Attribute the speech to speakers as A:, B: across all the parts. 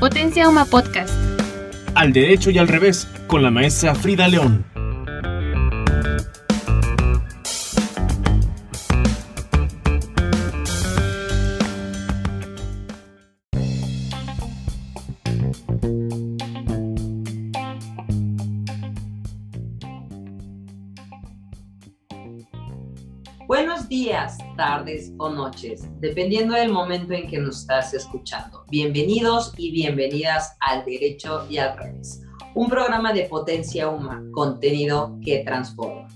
A: Potencia Uma Podcast.
B: Al derecho y al revés, con la maestra Frida León.
C: Tardes o noches, dependiendo del momento en que nos estás escuchando. Bienvenidos y bienvenidas al Derecho y al Revés, un programa de potencia humana, contenido que transforma.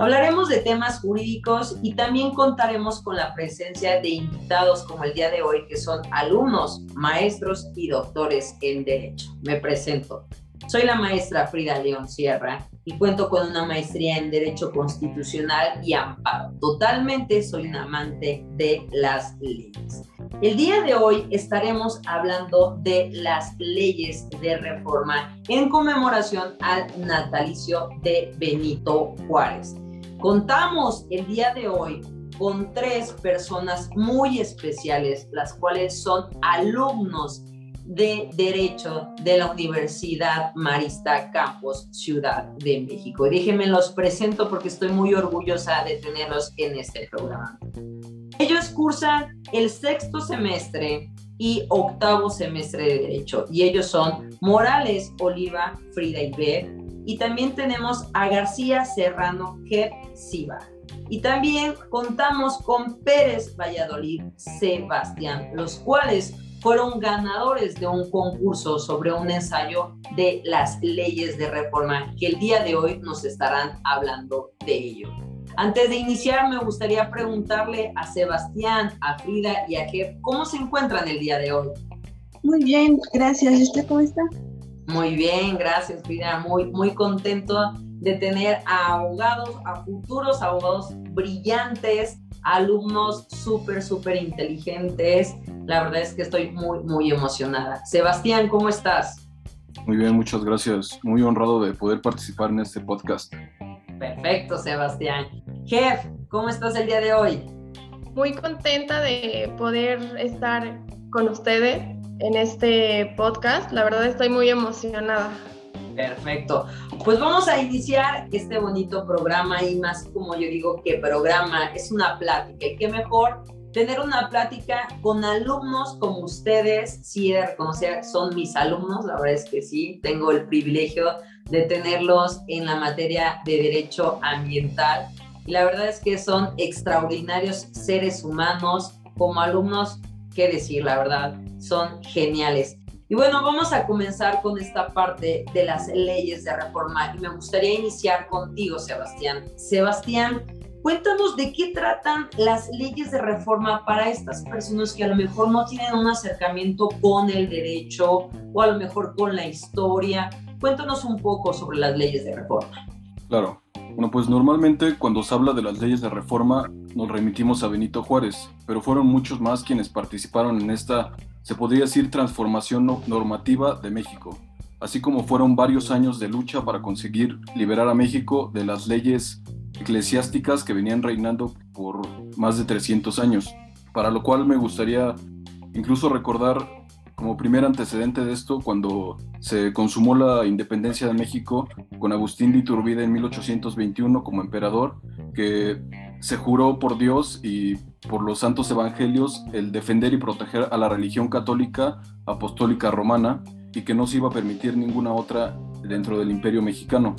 C: Hablaremos de temas jurídicos y también contaremos con la presencia de invitados como el día de hoy, que son alumnos, maestros y doctores en Derecho. Me presento. Soy la maestra Frida León Sierra y cuento con una maestría en Derecho Constitucional y Amparo. Totalmente soy un amante de las leyes. El día de hoy estaremos hablando de las leyes de reforma en conmemoración al natalicio de Benito Juárez. Contamos el día de hoy con tres personas muy especiales, las cuales son alumnos de Derecho de la Universidad Marista Campos, Ciudad de México. Y déjenme los presento porque estoy muy orgullosa de tenerlos en este programa. Ellos cursan el sexto semestre y octavo semestre de Derecho y ellos son Morales, Oliva, Frida y Beth. Y también tenemos a García Serrano, Jeff Siva. Y también contamos con Pérez Valladolid, Sebastián, los cuales fueron ganadores de un concurso sobre un ensayo de las leyes de reforma que el día de hoy nos estarán hablando de ello. Antes de iniciar, me gustaría preguntarle a Sebastián, a Frida y a Jeff, ¿cómo se encuentran el día de hoy?
D: Muy bien, gracias. ¿Y usted cómo está?
C: Muy bien, gracias, Frida. Muy, muy contento de tener a abogados, a futuros abogados brillantes, alumnos súper, súper inteligentes. La verdad es que estoy muy, muy emocionada. Sebastián, ¿cómo estás?
E: Muy bien, muchas gracias. Muy honrado de poder participar en este podcast.
C: Perfecto, Sebastián. Jeff, ¿cómo estás el día de hoy?
F: Muy contenta de poder estar con ustedes en este podcast. La verdad estoy muy emocionada.
C: Perfecto. Pues vamos a iniciar este bonito programa y más como yo digo que programa es una plática. Y qué mejor tener una plática con alumnos como ustedes. Sí, de reconocer, son mis alumnos, la verdad es que sí, tengo el privilegio de tenerlos en la materia de derecho ambiental. Y la verdad es que son extraordinarios seres humanos. Como alumnos, qué decir, la verdad, son geniales. Y bueno, vamos a comenzar con esta parte de las leyes de reforma y me gustaría iniciar contigo, Sebastián. Sebastián, cuéntanos de qué tratan las leyes de reforma para estas personas que a lo mejor no tienen un acercamiento con el derecho o a lo mejor con la historia. Cuéntanos un poco sobre las leyes de reforma.
E: Claro. Bueno, pues normalmente cuando se habla de las leyes de reforma nos remitimos a Benito Juárez, pero fueron muchos más quienes participaron en esta se podría decir transformación normativa de México, así como fueron varios años de lucha para conseguir liberar a México de las leyes eclesiásticas que venían reinando por más de 300 años, para lo cual me gustaría incluso recordar como primer antecedente de esto cuando se consumó la independencia de México con Agustín de Iturbide en 1821 como emperador, que se juró por Dios y por los santos evangelios el defender y proteger a la religión católica apostólica romana y que no se iba a permitir ninguna otra dentro del imperio mexicano.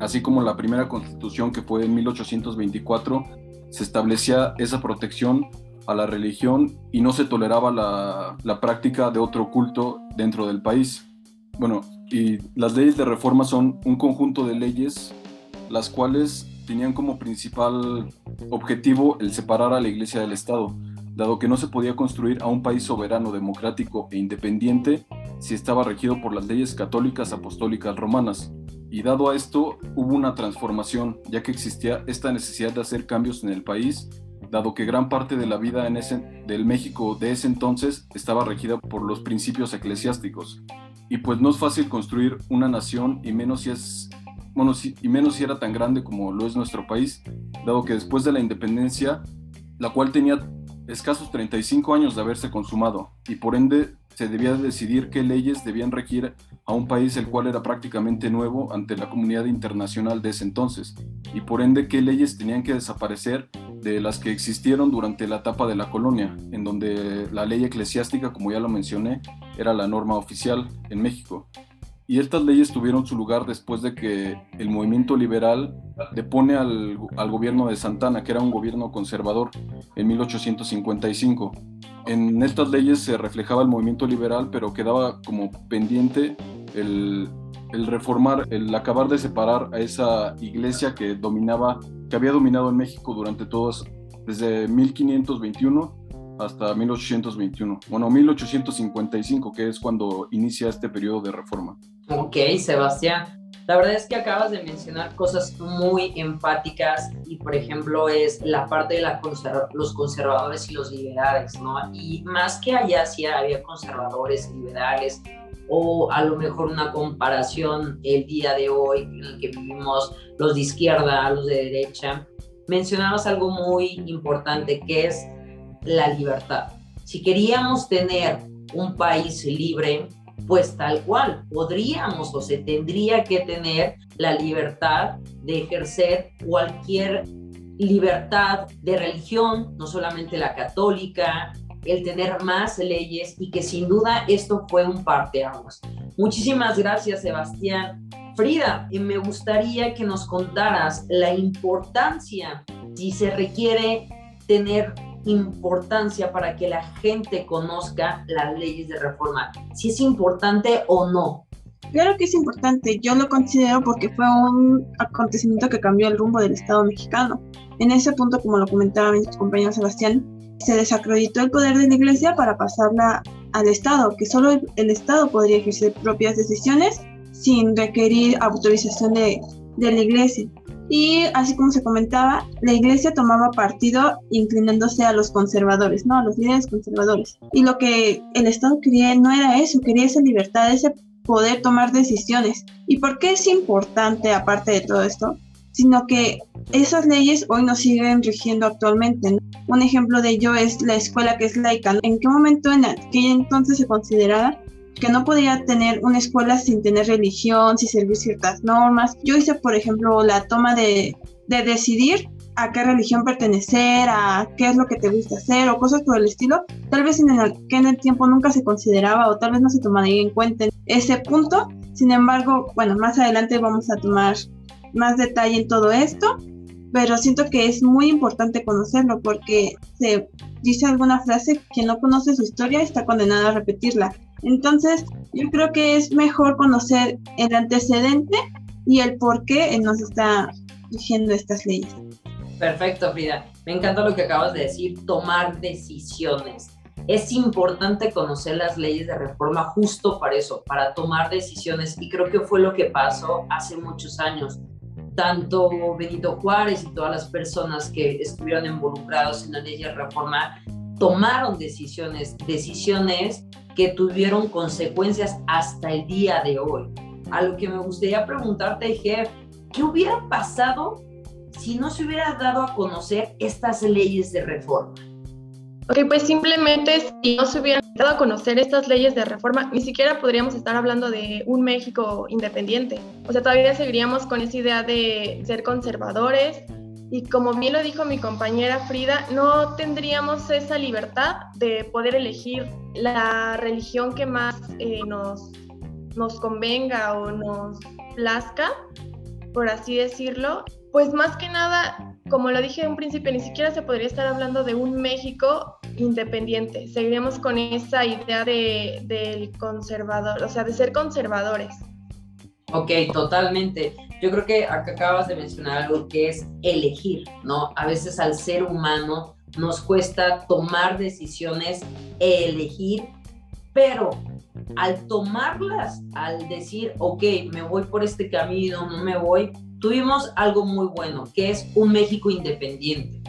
E: Así como la primera constitución que fue en 1824, se establecía esa protección a la religión y no se toleraba la, la práctica de otro culto dentro del país. Bueno, y las leyes de reforma son un conjunto de leyes las cuales tenían como principal objetivo el separar a la Iglesia del Estado, dado que no se podía construir a un país soberano, democrático e independiente si estaba regido por las leyes católicas apostólicas romanas. Y dado a esto, hubo una transformación, ya que existía esta necesidad de hacer cambios en el país, dado que gran parte de la vida en ese, del México de ese entonces estaba regida por los principios eclesiásticos. Y pues no es fácil construir una nación, y menos si es bueno, y menos si era tan grande como lo es nuestro país, dado que después de la independencia, la cual tenía escasos 35 años de haberse consumado y por ende se debía decidir qué leyes debían regir a un país el cual era prácticamente nuevo ante la comunidad internacional de ese entonces y por ende qué leyes tenían que desaparecer de las que existieron durante la etapa de la colonia, en donde la ley eclesiástica, como ya lo mencioné, era la norma oficial en México. Y estas leyes tuvieron su lugar después de que el movimiento liberal depone al, gobierno de Santana, que era un gobierno conservador, en 1855. En estas leyes se reflejaba el movimiento liberal, pero quedaba como pendiente el, el reformar, el acabar de separar a esa iglesia que dominaba, que había dominado en México durante todos, desde 1521 hasta 1821. Bueno, 1855, que es cuando inicia este periodo de reforma.
C: Ok, Sebastián. La verdad es que acabas de mencionar cosas muy empáticas y, por ejemplo, es la parte de la los conservadores y los liberales, ¿no? Y más que allá sí había conservadores liberales, o a lo mejor una comparación el día de hoy en el que vivimos los de izquierda, los de derecha, mencionabas algo muy importante que es la libertad. Si queríamos tener un país libre, pues tal cual, podríamos o se tendría que tener la libertad de ejercer cualquier libertad de religión, no solamente la católica, el tener más leyes y que sin duda esto fue un parteaguas. Muchísimas gracias, Sebastián. Frida, me gustaría que nos contaras la importancia, si se requiere tener importancia para que la gente conozca las leyes de reforma, si es importante o no.
D: Claro que es importante, yo lo considero porque fue un acontecimiento que cambió el rumbo del Estado mexicano. En ese punto, como lo comentaba mi compañero Sebastián, se desacreditó el poder de la Iglesia para pasarla al Estado, que solo el, Estado podría ejercer propias decisiones sin requerir autorización de, de la Iglesia. Y así como se comentaba, la iglesia tomaba partido inclinándose a los conservadores, ¿no? A los líderes conservadores. Y lo que el Estado quería no era eso, quería esa libertad, ese poder tomar decisiones. ¿Y por qué es importante, aparte de todo esto? Sino que esas leyes hoy nos siguen rigiendo actualmente. Un ejemplo de ello es la escuela que es laica. ¿En qué momento en aquel entonces se consideraba que no podía tener una escuela sin tener religión, sin seguir ciertas normas. Yo hice, por ejemplo, la toma de, de decidir a qué religión pertenecer, a qué es lo que te gusta hacer o cosas por el estilo, tal vez en el, que en el tiempo nunca se consideraba o tal vez no se tomaría en cuenta ese punto. Sin embargo, bueno, más adelante vamos a tomar más detalle en todo esto, pero siento que es muy importante conocerlo porque se dice alguna frase, que no conoce su historia está condenado a repetirla. Entonces, yo creo que es mejor conocer el antecedente y el por qué nos está rigiendo estas leyes.
C: Perfecto, Frida. Me encanta lo que acabas de decir, tomar decisiones. Es importante conocer las leyes de reforma justo para eso, para tomar decisiones. Y creo que fue lo que pasó hace muchos años. Tanto Benito Juárez y todas las personas que estuvieron involucrados en la ley de reforma tomaron decisiones, decisiones que tuvieron consecuencias hasta el día de hoy. A lo que me gustaría preguntarte, Jeff, ¿qué hubiera pasado si no se hubiera dado a conocer estas leyes de reforma?
F: Ok, pues simplemente si no se hubieran dado a conocer estas leyes de reforma, ni siquiera podríamos estar hablando de un México independiente. O sea, todavía seguiríamos con esa idea de ser conservadores, y como bien lo dijo mi compañera Frida, no tendríamos esa libertad de poder elegir la religión que más eh, nos, nos convenga o nos plazca, por así decirlo. Pues más que nada, como lo dije en un principio, ni siquiera se podría estar hablando de un México independiente. Seguiríamos con esa idea de, del conservador, o sea, de ser conservadores.
C: Ok, totalmente. Yo creo que acá acabas de mencionar algo que es elegir, ¿no? A veces al ser humano nos cuesta tomar decisiones, elegir, pero al tomarlas, al decir, ok, me voy por este camino, no me voy, tuvimos algo muy bueno, que es un México independiente,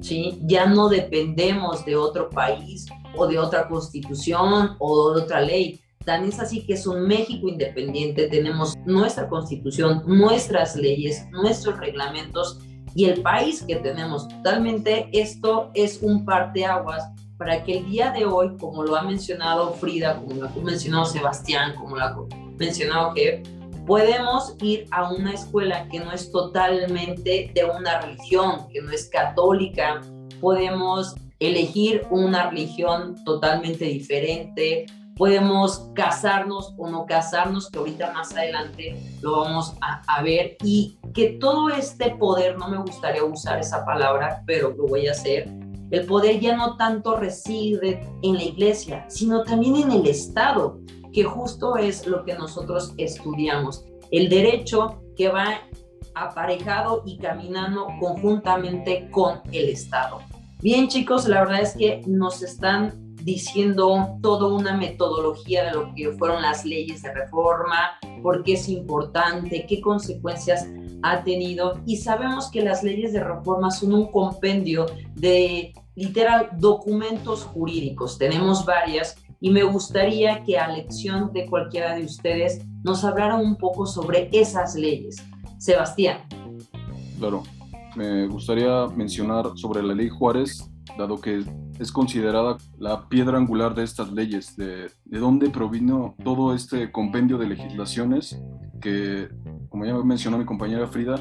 C: ¿sí? Ya no dependemos de otro país o de otra constitución o de otra ley, Tan es así que es un México independiente, tenemos nuestra constitución, nuestras leyes, nuestros reglamentos y el país que tenemos. Totalmente esto es un parteaguas para que el día de hoy, como lo ha mencionado Frida, como lo ha mencionado Sebastián, como lo ha mencionado que podemos ir a una escuela que no es totalmente de una religión, que no es católica, podemos elegir una religión totalmente diferente, podemos casarnos o no casarnos, que ahorita más adelante lo vamos a, ver, y que todo este poder, no me gustaría usar esa palabra, pero lo voy a hacer, el poder ya no tanto reside en la iglesia, sino también en el Estado, que justo es lo que nosotros estudiamos. El derecho que va aparejado y caminando conjuntamente con el Estado. Bien chicos, la verdad es que nos están diciendo toda una metodología de lo que fueron las leyes de reforma, por qué es importante, qué consecuencias ha tenido. Y sabemos que las leyes de reforma son un compendio de literal documentos jurídicos. Tenemos varias y me gustaría que a lección de cualquiera de ustedes nos hablara un poco sobre esas leyes. Sebastián.
E: Claro, me gustaría mencionar sobre la ley Juárez, dado que es considerada la piedra angular de estas leyes, de, de dónde provino todo este compendio de legislaciones que, como ya mencionó mi compañera Frida,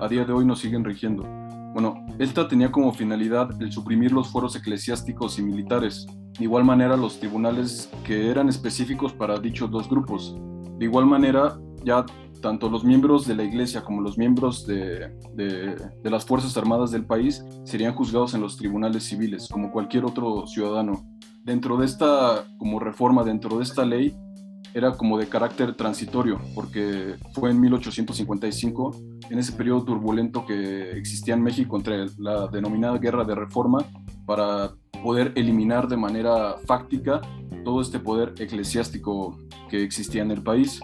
E: a día de hoy nos siguen rigiendo. Bueno, esta tenía como finalidad el suprimir los foros eclesiásticos y militares, de igual manera los tribunales que eran específicos para dichos dos grupos. De igual manera, ya tanto los miembros de la iglesia como los miembros de, las Fuerzas Armadas del país serían juzgados en los tribunales civiles, como cualquier otro ciudadano. Dentro de esta como reforma, dentro de esta ley, era como de carácter transitorio, porque fue en 1855, en ese periodo turbulento que existía en México entre la denominada Guerra de Reforma, para poder eliminar de manera fáctica todo este poder eclesiástico que existía en el país.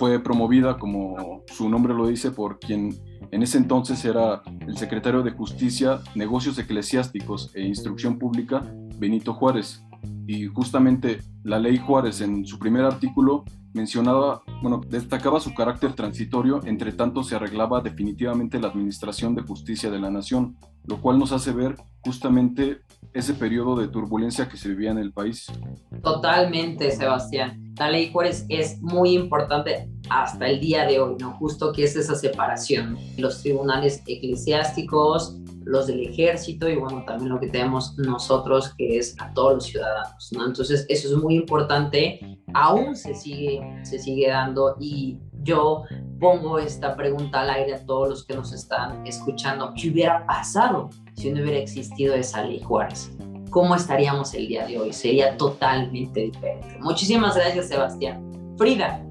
E: Fue promovida, como su nombre lo dice, por quien en ese entonces era el secretario de Justicia, Negocios Eclesiásticos e Instrucción Pública, Benito Juárez. Y justamente la ley Juárez en su primer artículo mencionaba, bueno, destacaba su carácter transitorio, entre tanto se arreglaba definitivamente la administración de justicia de la nación, lo cual nos hace ver justamente ese periodo de turbulencia que se vivía en el país.
C: Totalmente, Sebastián. La ley Juárez es muy importante hasta el día de hoy, ¿no? Justo que es esa separación. Los tribunales eclesiásticos, los del ejército y bueno, también lo que tenemos nosotros que es a todos los ciudadanos, ¿no? Entonces, eso es muy importante, aún se sigue, se sigue dando y yo pongo esta pregunta al aire a todos los que nos están escuchando, ¿qué hubiera pasado si no hubiera existido esa ley Juárez? ¿Cómo estaríamos el día de hoy? Sería totalmente diferente. Muchísimas gracias, Sebastián. Frida.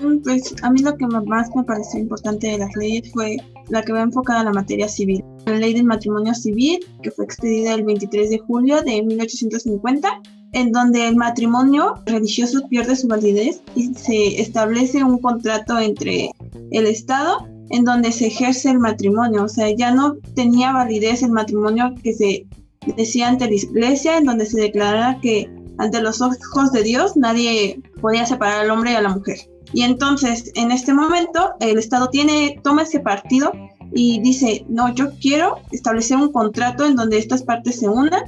D: Mm, pues a mí lo que más me pareció importante de las leyes fue la que va enfocada a la materia civil. La ley del matrimonio civil, que fue expedida el 23 de julio de 1850, en donde el matrimonio religioso pierde su validez y se establece un contrato entre el Estado en donde se ejerce el matrimonio. O sea, ya no tenía validez el matrimonio que se decía ante la iglesia, en donde se declarara que ante los ojos de Dios nadie podía separar al hombre y a la mujer. Y entonces, en este momento, el Estado tiene, toma ese partido y dice, no, yo quiero establecer un contrato en donde estas partes se unan.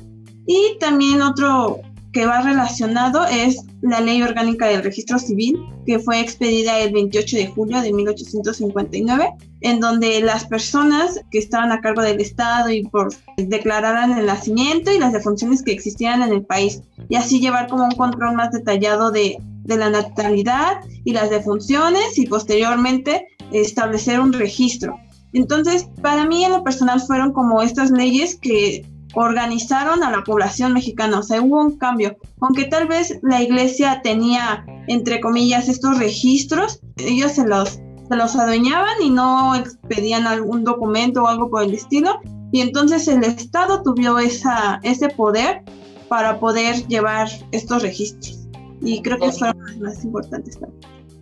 D: Y también otro que va relacionado es la Ley Orgánica del Registro Civil, que fue expedida el 28 de julio de 1859, en donde las personas que estaban a cargo del Estado y por declararan el nacimiento y las defunciones que existían en el país, y así llevar como un control más detallado de, de la natalidad y las defunciones y posteriormente establecer un registro. Entonces, para mí en lo personal fueron como estas leyes que organizaron a la población mexicana, o sea, hubo un cambio. Aunque tal vez la iglesia tenía, entre comillas, estos registros, ellos se los, se los adueñaban y no expedían algún documento o algo por el estilo. Y entonces el Estado tuvo ese poder para poder llevar estos registros. Y creo que fueron los más importantes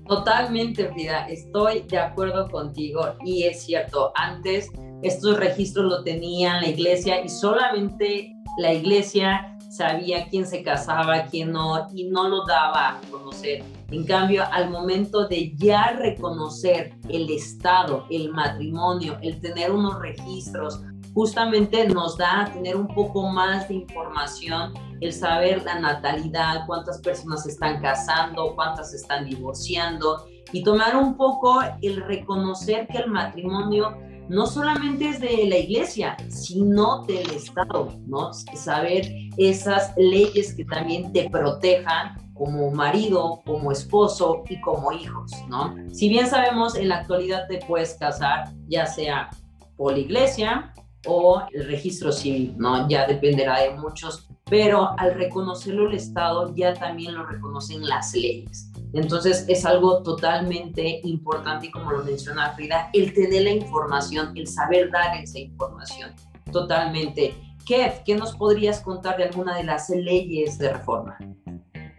C: Totalmente, Frida, estoy de acuerdo contigo y es cierto, antes estos registros lo tenían la iglesia y solamente la iglesia sabía quién se casaba, quién no, y no lo daba a conocer. En cambio, al momento de ya reconocer el Estado, el matrimonio, el tener unos registros, justamente nos da a tener un poco más de información, el saber la natalidad, cuántas personas están casando, cuántas están divorciando y tomar un poco el reconocer que el matrimonio no solamente es de la iglesia, sino del Estado, ¿no? Saber esas leyes que también te protejan como marido, como esposo y como hijos, ¿no? Si bien sabemos, en la actualidad te puedes casar ya sea por la iglesia o el registro civil, ¿no? Ya dependerá de muchos, pero al reconocerlo el Estado ya también lo reconocen las leyes. Entonces es algo totalmente importante como lo menciona Frida, el tener la información, el saber dar esa información. Totalmente. Kev, ¿qué nos podrías contar de alguna de las leyes de reforma?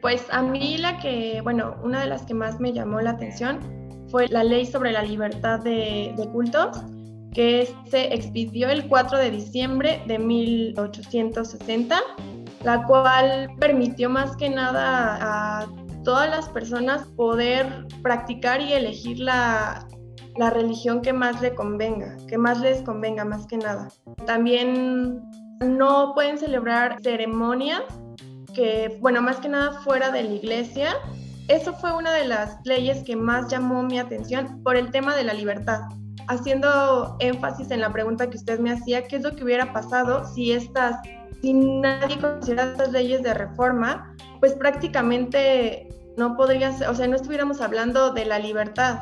F: Pues a mí la que, bueno, una de las que más me llamó la atención fue la ley sobre la libertad de, de cultos que se expidió el 4 de diciembre de 1860, la cual permitió más que nada a todas las personas poder practicar y elegir la, la religión que más le convenga, que más les convenga más que nada. También no pueden celebrar ceremonias que, bueno, más que nada fuera de la iglesia. Eso fue una de las leyes que más llamó mi atención por el tema de la libertad haciendo énfasis en la pregunta que usted me hacía, ¿qué es lo que hubiera pasado si estas, si nadie considera estas leyes de reforma, pues prácticamente no podría ser, o sea, no estuviéramos hablando de la libertad.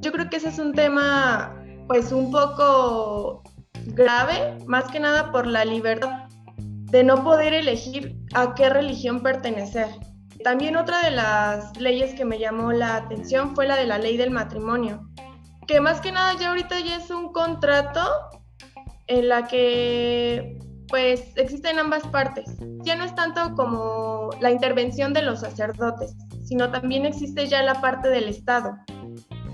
F: Yo creo que ese es un tema, pues un poco grave, más que nada por la libertad de no poder elegir a qué religión pertenecer. También otra de las leyes que me llamó la atención fue la de la ley del matrimonio que más que nada ya ahorita ya es un contrato en la que pues existen ambas partes. Ya no es tanto como la intervención de los sacerdotes, sino también existe ya la parte del Estado.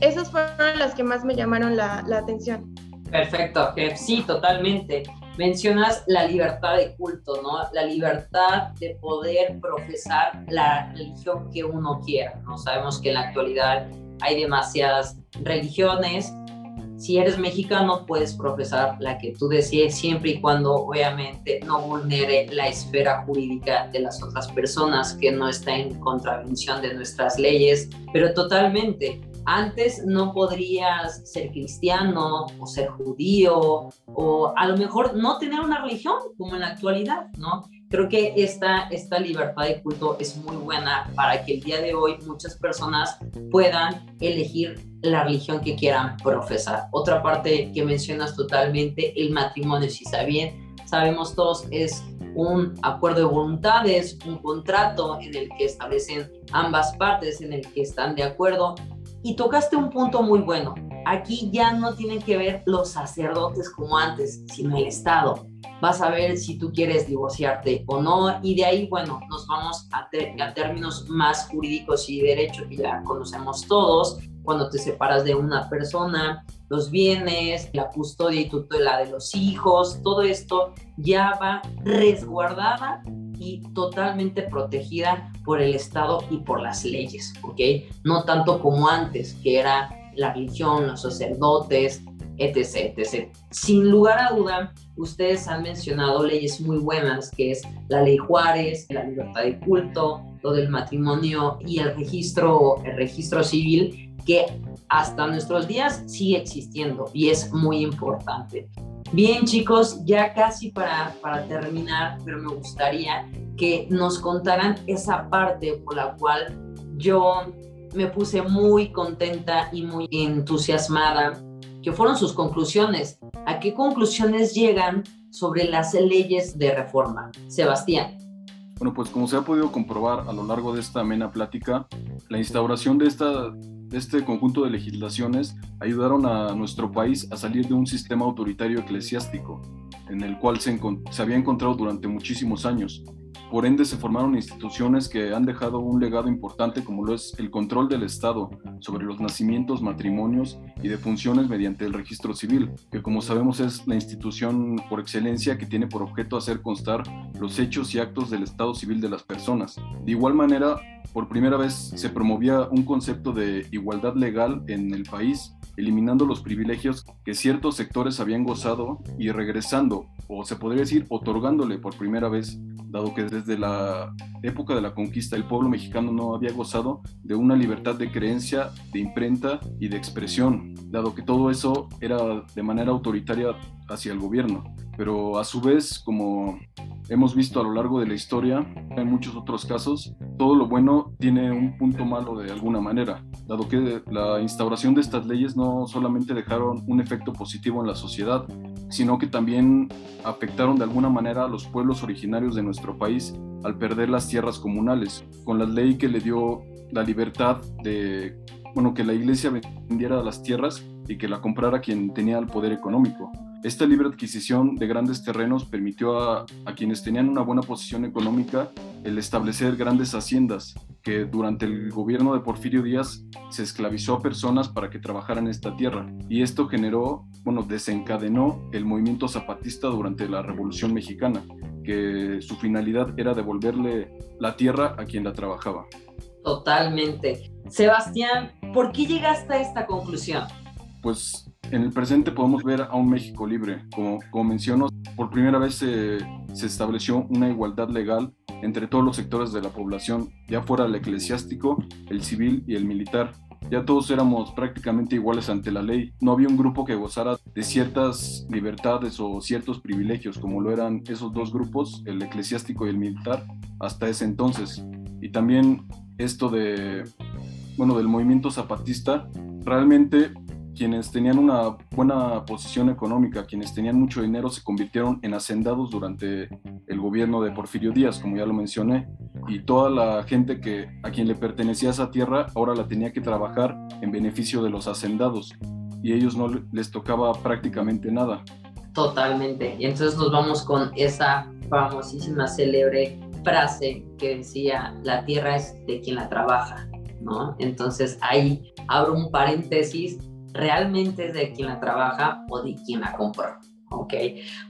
F: Esas fueron las que más me llamaron la, la atención.
C: Perfecto, sí, totalmente. Mencionas la libertad de culto, ¿no? La libertad de poder profesar la religión que uno quiera, ¿no? Sabemos que en la actualidad hay demasiadas religiones. Si eres mexicano, puedes profesar la que tú decides siempre y cuando obviamente no vulnere la esfera jurídica de las otras personas, que no está en contravención de nuestras leyes, pero totalmente. Antes no podrías ser cristiano o ser judío o a lo mejor no tener una religión como en la actualidad, ¿no? Creo que esta, esta libertad de culto es muy buena para que el día de hoy muchas personas puedan elegir la religión que quieran profesar. Otra parte que mencionas totalmente, el matrimonio, si bien, sabemos todos, es un acuerdo de voluntades, un contrato en el que establecen ambas partes, en el que están de acuerdo. Y tocaste un punto muy bueno. Aquí ya no tienen que ver los sacerdotes como antes, sino el Estado vas a ver si tú quieres divorciarte o no, y de ahí, bueno, nos vamos a, a términos más jurídicos y derecho que ya conocemos todos, cuando te separas de una persona, los bienes, la custodia y tutela de los hijos, todo esto ya va resguardada y totalmente protegida por el Estado y por las leyes, ¿ok? No tanto como antes, que era la religión, los sacerdotes, etc, etc. Sin lugar a duda, ustedes han mencionado leyes muy buenas, que es la ley Juárez, la libertad de culto, lo del matrimonio y el registro, el registro civil, que hasta nuestros días sigue existiendo y es muy importante. Bien chicos, ya casi para, para terminar, pero me gustaría que nos contaran esa parte por la cual yo me puse muy contenta y muy entusiasmada que fueron sus conclusiones. ¿A qué conclusiones llegan sobre las leyes de reforma? Sebastián.
E: Bueno, pues como se ha podido comprobar a lo largo de esta amena plática, la instauración de, esta, de este conjunto de legislaciones ayudaron a nuestro país a salir de un sistema autoritario eclesiástico en el cual se, se había encontrado durante muchísimos años por ende se formaron instituciones que han dejado un legado importante como lo es el control del Estado sobre los nacimientos, matrimonios y defunciones mediante el registro civil, que como sabemos es la institución por excelencia que tiene por objeto hacer constar los hechos y actos del estado civil de las personas. De igual manera, por primera vez se promovía un concepto de igualdad legal en el país, eliminando los privilegios que ciertos sectores habían gozado y regresando, o se podría decir, otorgándole por primera vez, dado que desde la época de la conquista el pueblo mexicano no había gozado de una libertad de creencia, de imprenta y de expresión, dado que todo eso era de manera autoritaria hacia el gobierno. Pero a su vez, como hemos visto a lo largo de la historia, en muchos otros casos, todo lo bueno tiene un punto malo de alguna manera, dado que la instauración de estas leyes no solamente dejaron un efecto positivo en la sociedad, sino que también afectaron de alguna manera a los pueblos originarios de nuestro país al perder las tierras comunales, con la ley que le dio la libertad de, bueno, que la iglesia vendiera las tierras y que la comprara quien tenía el poder económico. Esta libre adquisición de grandes terrenos permitió a, quienes tenían una buena posición económica el establecer grandes haciendas, que durante el gobierno de Porfirio Díaz se esclavizó a personas para que trabajaran esta tierra. Y esto generó, bueno, desencadenó el movimiento zapatista durante la Revolución Mexicana, que su finalidad era devolverle la tierra a quien la trabajaba.
C: Totalmente. Sebastián, ¿por qué llegaste a esta conclusión?
E: Pues en el presente podemos ver a un México libre. Como, como menciono, por primera vez se, se, estableció una igualdad legal entre todos los sectores de la población, ya fuera el eclesiástico, el civil y el militar. Ya todos éramos prácticamente iguales ante la ley. No había un grupo que gozara de ciertas libertades o ciertos privilegios, como lo eran esos dos grupos, el eclesiástico y el militar, hasta ese entonces. Y también esto de, bueno, del movimiento zapatista, realmente quienes tenían una buena posición económica, quienes tenían mucho dinero, se convirtieron en hacendados durante el gobierno de Porfirio Díaz, como ya lo mencioné, y toda la gente que a quien le pertenecía esa tierra ahora la tenía que trabajar en beneficio de los hacendados, y ellos no les tocaba prácticamente nada.
C: Totalmente. Y entonces nos vamos con esa famosísima, célebre frase que decía, la tierra es de quien la trabaja, ¿no? Entonces ahí abro un paréntesis realmente es de quien la trabaja o de quien la compró. Ok,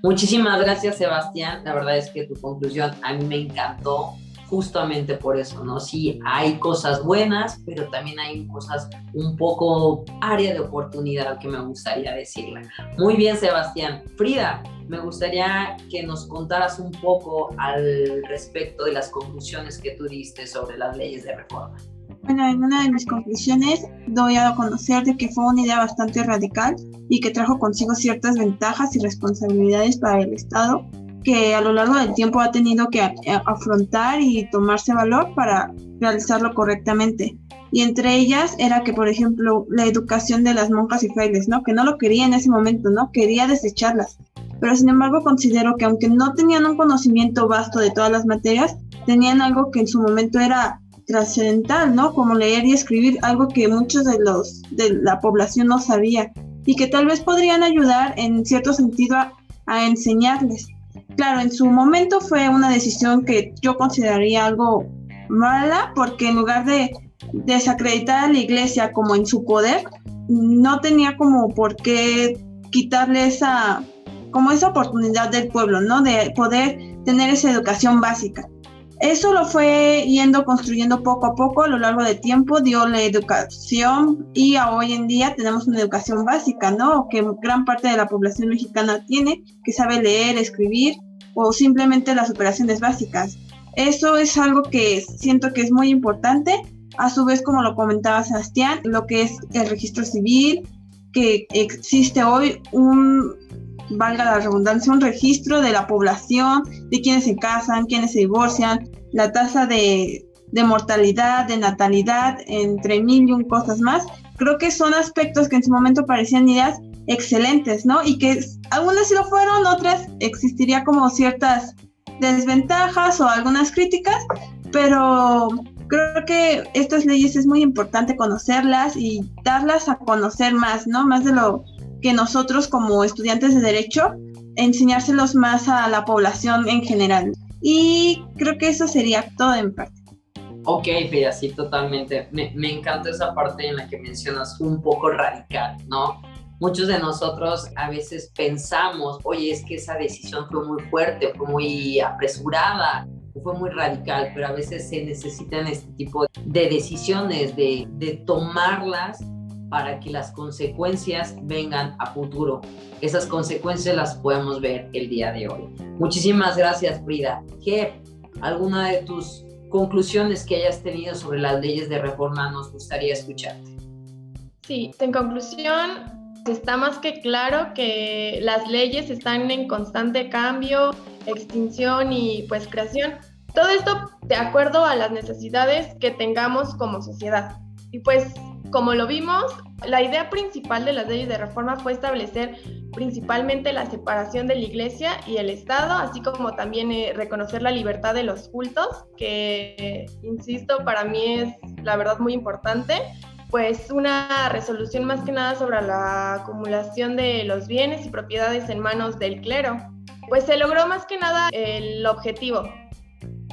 C: muchísimas gracias Sebastián, la verdad es que tu conclusión a mí me encantó justamente por eso, ¿no? Sí, hay cosas buenas, pero también hay cosas un poco área de oportunidad que me gustaría decirle. Muy bien, Sebastián. Frida, me gustaría que nos contaras un poco al respecto de las conclusiones que tú diste sobre las leyes de reforma.
D: Bueno, en una de mis conclusiones doy a conocer de que fue una idea bastante radical y que trajo consigo ciertas ventajas y responsabilidades para el Estado que a lo largo del tiempo ha tenido que afrontar y tomarse valor para realizarlo correctamente. Y entre ellas era que, por ejemplo, la educación de las monjas y frailes, ¿no? Que no lo quería en ese momento, ¿no? Quería desecharlas. Pero sin embargo considero que aunque no tenían un conocimiento vasto de todas las materias, tenían algo que en su momento era trascendental, ¿no? Como leer y escribir, algo que muchos de los de la población no sabía y que tal vez podrían ayudar en cierto sentido a, a enseñarles. Claro, en su momento fue una decisión que yo consideraría algo mala porque en lugar de desacreditar a la iglesia como en su poder, no tenía como por qué quitarle esa como esa oportunidad del pueblo, ¿no? De poder tener esa educación básica. Eso lo fue yendo construyendo poco a poco a lo largo del tiempo, dio la educación y hoy en día tenemos una educación básica, ¿no? Que gran parte de la población mexicana tiene, que sabe leer, escribir o simplemente las operaciones básicas. Eso es algo que siento que es muy importante. A su vez, como lo comentaba Sebastián, lo que es el registro civil, que existe hoy un valga la redundancia, un registro de la población, de quienes se casan, quienes se divorcian, la tasa de, mortalidad, de natalidad, entre mil y un cosas más. Creo que son aspectos que en su momento parecían ideas excelentes, ¿no? Y que algunas sí lo fueron, otras existiría como ciertas desventajas o algunas críticas, pero creo que estas leyes es muy importante conocerlas y darlas a conocer más, ¿no? Más de lo que nosotros como estudiantes de derecho enseñárselos más a la población en general. Y creo que eso sería todo en parte.
C: Ok, Frida, sí, totalmente. Me, me encanta esa parte en la que mencionas un poco radical, ¿no? Muchos de nosotros a veces pensamos, oye, es que esa decisión fue muy fuerte, fue muy apresurada, fue muy radical, pero a veces se necesitan este tipo de decisiones, de, de tomarlas para que las consecuencias vengan a futuro. Esas consecuencias las podemos ver el día de hoy. Muchísimas gracias, Frida. Jeff, ¿alguna de tus conclusiones que hayas tenido sobre las leyes de reforma nos gustaría escucharte?
F: Sí, en conclusión, está más que claro que las leyes están en constante cambio, extinción y pues creación. Todo esto de acuerdo a las necesidades que tengamos como sociedad. Y pues como lo vimos, la idea principal de las leyes de reforma fue establecer principalmente la separación de la iglesia y el Estado, así como también eh, reconocer la libertad de los cultos, que, insisto, para mí es la verdad muy importante, pues una resolución más que nada sobre la acumulación de los bienes y propiedades en manos del clero. Pues se logró más que nada el objetivo.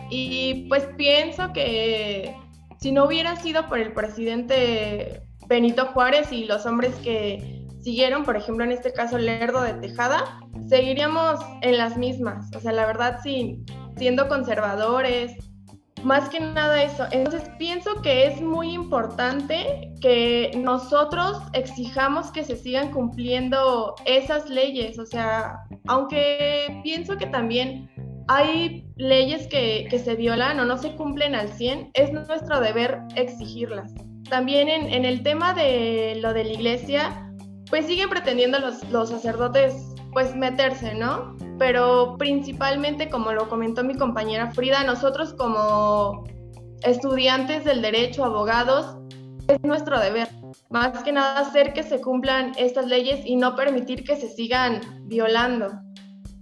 F: Y pues pienso que si no hubiera sido por el presidente Benito Juárez y los hombres que siguieron, por ejemplo en este caso Lerdo de Tejada, seguiríamos en las mismas. O sea, la verdad sí, siendo conservadores, más que nada eso. Entonces pienso que es muy importante que nosotros exijamos que se sigan cumpliendo esas leyes. O sea, aunque pienso que también hay leyes que, se violan o no se cumplen al 100, es nuestro deber exigirlas. También en, el tema de lo de la iglesia, pues siguen pretendiendo los, los sacerdotes pues meterse, ¿no? Pero principalmente, como lo comentó mi compañera Frida, nosotros como estudiantes del derecho, abogados, es nuestro deber. Más que nada hacer que se cumplan estas leyes y no permitir que se sigan violando.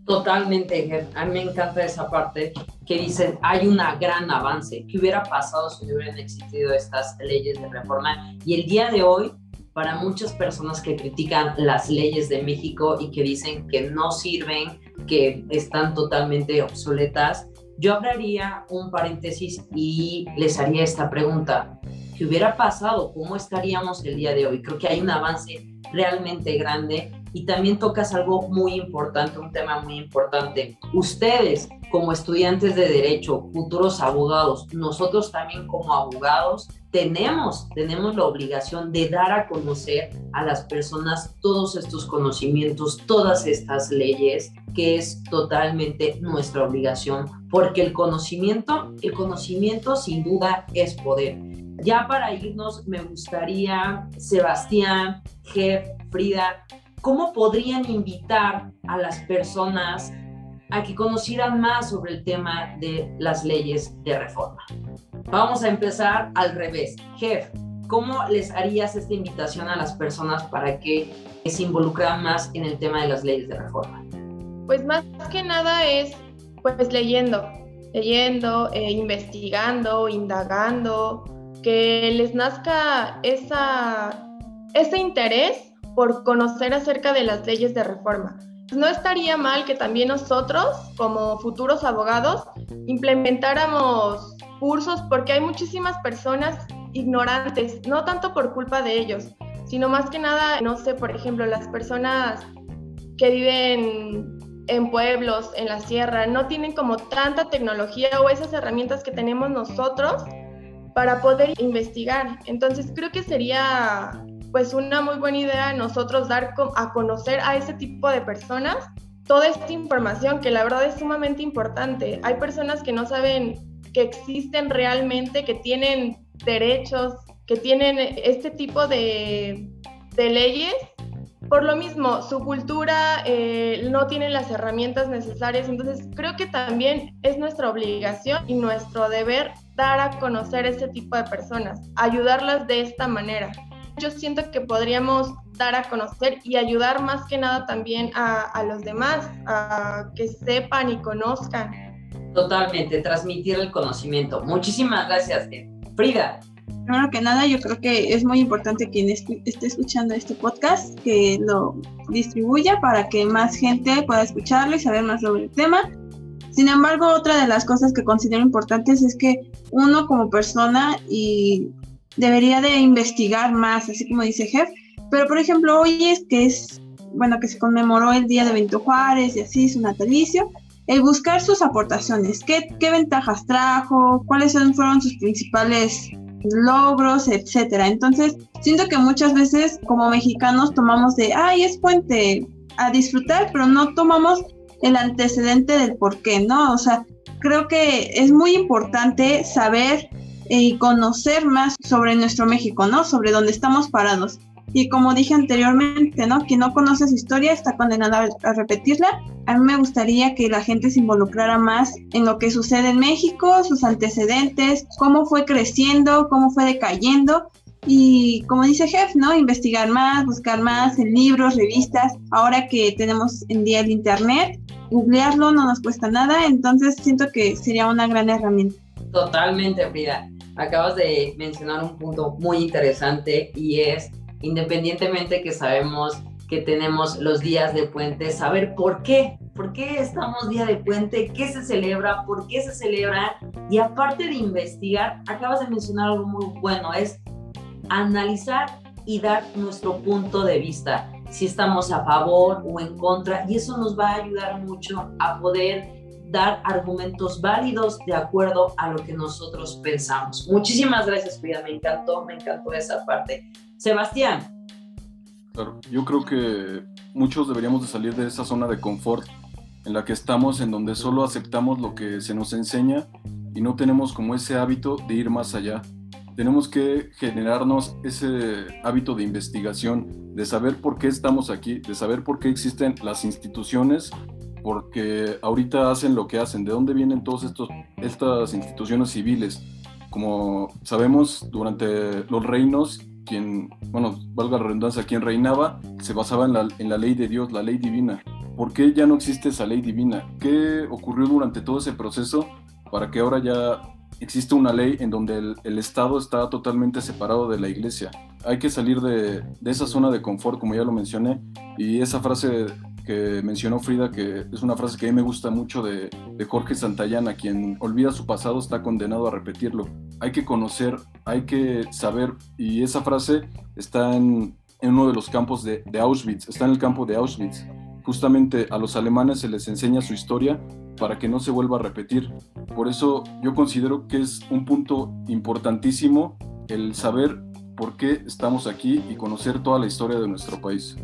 C: Totalmente, a mí me encanta esa parte que dicen, hay un gran avance. ¿Qué hubiera pasado si hubieran existido estas leyes de reforma? Y el día de hoy, para muchas personas que critican las leyes de México y que dicen que no sirven, que están totalmente obsoletas, yo abriría un paréntesis y les haría esta pregunta. ¿Qué hubiera pasado? ¿Cómo estaríamos el día de hoy? Creo que hay un avance realmente grande y también tocas algo muy importante, un tema muy importante. Ustedes como estudiantes de derecho, futuros abogados, nosotros también como abogados, tenemos, tenemos la obligación de dar a conocer a las personas todos estos conocimientos, todas estas leyes, que es totalmente nuestra obligación, porque el conocimiento, el conocimiento sin duda es poder. Ya para irnos, me gustaría, Sebastián, Jeff, Frida, ¿cómo podrían invitar a las personas a que conocieran más sobre el tema de las leyes de reforma? Vamos a empezar al revés. Jeff, ¿cómo les harías esta invitación a las personas para que se involucren más en el tema de las leyes de reforma?
F: Pues más que nada es pues leyendo, leyendo, eh, investigando, indagando, que les nazca esa, ese interés por conocer acerca de las leyes de reforma. No estaría mal que también nosotros, como futuros abogados, implementáramos cursos porque hay muchísimas personas ignorantes, no tanto por culpa de ellos, sino más que nada, no sé, por ejemplo, las personas que viven en pueblos, en la sierra, no tienen como tanta tecnología o esas herramientas que tenemos nosotros para poder investigar. Entonces creo que sería pues una muy buena idea nosotros dar a conocer a ese tipo de personas toda esta información que la verdad es sumamente importante. Hay personas que no saben que existen realmente, que tienen derechos, que tienen este tipo de, leyes. Por lo mismo, su cultura eh, no tiene las herramientas necesarias, entonces creo que también es nuestra obligación y nuestro deber dar a conocer ese tipo de personas, ayudarlas de esta manera yo siento que podríamos dar a conocer y ayudar más que nada también a, los demás, a que sepan y conozcan.
C: Totalmente, transmitir el conocimiento. Muchísimas gracias, Frida.
D: Primero que nada, yo creo que es muy importante quien esté escuchando este podcast que lo distribuya para que más gente pueda escucharlo y saber más sobre el tema. Sin embargo, otra de las cosas que considero importantes es que uno como persona y debería de investigar más, así como dice Jeff, pero por ejemplo, hoy es que es, bueno, que se conmemoró el día de Benito Juárez y así su natalicio, el buscar sus aportaciones, qué, qué ventajas trajo, cuáles fueron sus principales logros, etcétera. Entonces, siento que muchas veces como mexicanos tomamos de, ay, es puente a disfrutar, pero no tomamos el antecedente del por qué, ¿no? O sea, creo que es muy importante saber y conocer más sobre nuestro México, ¿no? Sobre dónde estamos parados. Y como dije anteriormente, ¿no? Quien no conoce su historia está condenado a, repetirla. A mí me gustaría que la gente se involucrara más en lo que sucede en México, sus antecedentes, cómo fue creciendo, cómo fue decayendo. Y como dice Jeff, ¿no? Investigar más, buscar más en libros, revistas. Ahora que tenemos en día el Internet, googlearlo no nos cuesta nada. Entonces siento que sería una gran herramienta.
C: Totalmente, Frida. Acabas de mencionar un punto muy interesante y es independientemente que sabemos que tenemos los días de puente, saber por qué, por qué estamos día de puente, qué se celebra, por qué se celebra. Y aparte de investigar, acabas de mencionar algo muy bueno, es analizar y dar nuestro punto de vista, si estamos a favor o en contra, y eso nos va a ayudar mucho a poder dar argumentos válidos de acuerdo a lo que nosotros pensamos. Muchísimas gracias, Frida, me encantó, me encantó esa parte. Sebastián.
E: Claro, yo creo que muchos deberíamos de salir de esa zona de confort en la que estamos, en donde solo aceptamos lo que se nos enseña y no tenemos como ese hábito de ir más allá. Tenemos que generarnos ese hábito de investigación, de saber por qué estamos aquí, de saber por qué existen las instituciones, porque ahorita hacen lo que hacen, de dónde vienen todas estas instituciones civiles. Como sabemos, durante los reinos quien, bueno, valga la redundancia, quien reinaba se basaba en la, en la ley de Dios, la ley divina. ¿Por qué ya no existe esa ley divina? ¿Qué ocurrió durante todo ese proceso para que ahora ya existe una ley en donde el, el, Estado está totalmente separado de la iglesia. Hay que salir de, de, esa zona de confort, como ya lo mencioné, y esa frase que mencionó Frida, que es una frase que a mí me gusta mucho de, Jorge Santayana, quien olvida su pasado está condenado a repetirlo. Hay que conocer, hay que saber, y esa frase está en, uno de los campos de Auschwitz, está en el campo de Auschwitz. Justamente a los alemanes se les enseña su historia para que no se vuelva a repetir. Por eso yo considero que es un punto importantísimo el saber por qué estamos aquí y conocer toda la historia de nuestro país.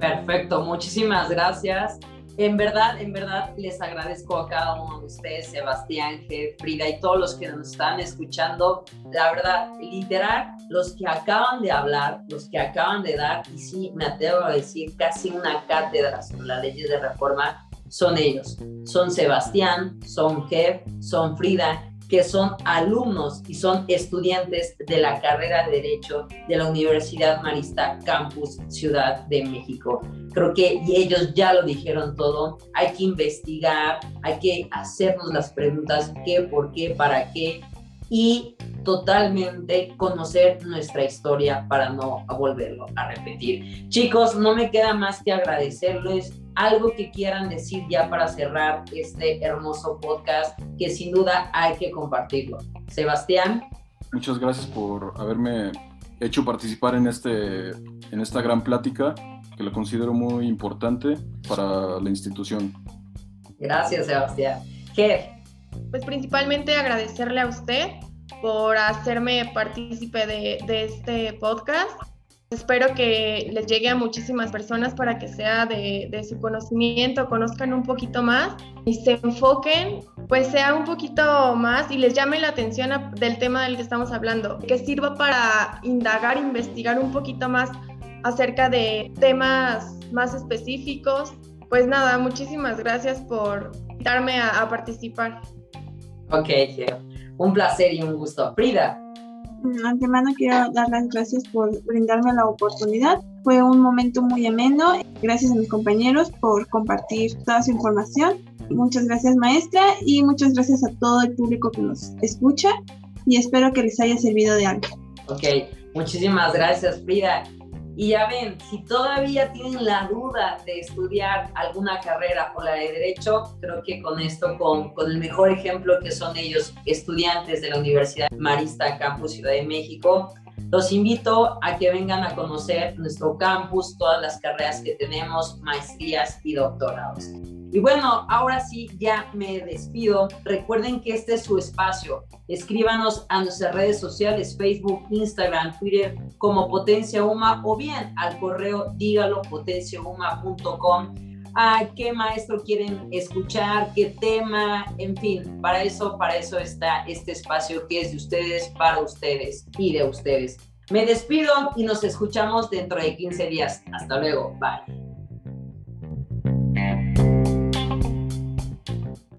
C: Perfecto, muchísimas gracias. En verdad, en verdad, les agradezco a cada uno de ustedes, Sebastián, Frida y todos los que nos están escuchando. La verdad, literal, los que acaban de hablar, los que acaban de dar, y sí, me atrevo a decir, casi una cátedra sobre las leyes de reforma, son ellos. Son Sebastián, son Jeff, son Frida que son alumnos y son estudiantes de la carrera de Derecho de la Universidad Marista Campus Ciudad de México. Creo que ellos ya lo dijeron todo, hay que investigar, hay que hacernos las preguntas qué, por qué, para qué y totalmente conocer nuestra historia para no volverlo a repetir. Chicos, no me queda más que agradecerles algo que quieran decir ya para cerrar este hermoso podcast que sin duda hay que compartirlo. Sebastián.
E: Muchas gracias por haberme hecho participar en, este, en esta gran plática que lo considero muy importante para la institución.
C: Gracias, Sebastián. ¿Qué?
F: Pues principalmente agradecerle a usted por hacerme partícipe de, de este podcast Espero que les llegue a muchísimas personas para que sea de, su conocimiento, conozcan un poquito más y se enfoquen, pues sea un poquito más y les llame la atención del tema del que estamos hablando, que sirva para indagar, investigar un poquito más acerca de temas más específicos. Pues nada, muchísimas gracias por invitarme a, a participar.
C: Ok, un placer y un gusto. Frida.
D: Antemano quiero dar las gracias por brindarme la oportunidad. Fue un momento muy ameno. Gracias a mis compañeros por compartir toda su información. Muchas gracias maestra y muchas gracias a todo el público que nos escucha y espero que les haya servido de algo.
C: Ok, muchísimas gracias Frida. Y ya ven, si todavía tienen la duda de estudiar alguna carrera o la de derecho, creo que con esto, con, con el mejor ejemplo que son ellos, estudiantes de la Universidad Marista Campus Ciudad de México, los invito a que vengan a conocer nuestro campus, todas las carreras que tenemos, maestrías y doctorados. Y bueno, ahora sí, ya me despido. Recuerden que este es su espacio. Escríbanos a nuestras redes sociales, Facebook, Instagram, Twitter, como Potencia Uma o bien al correo dígalo potenciauma.com a qué maestro quieren escuchar, qué tema, en fin, para eso, para eso está este espacio que es de ustedes, para ustedes y de ustedes. Me despido y nos escuchamos dentro de 15 días. Hasta luego. Bye.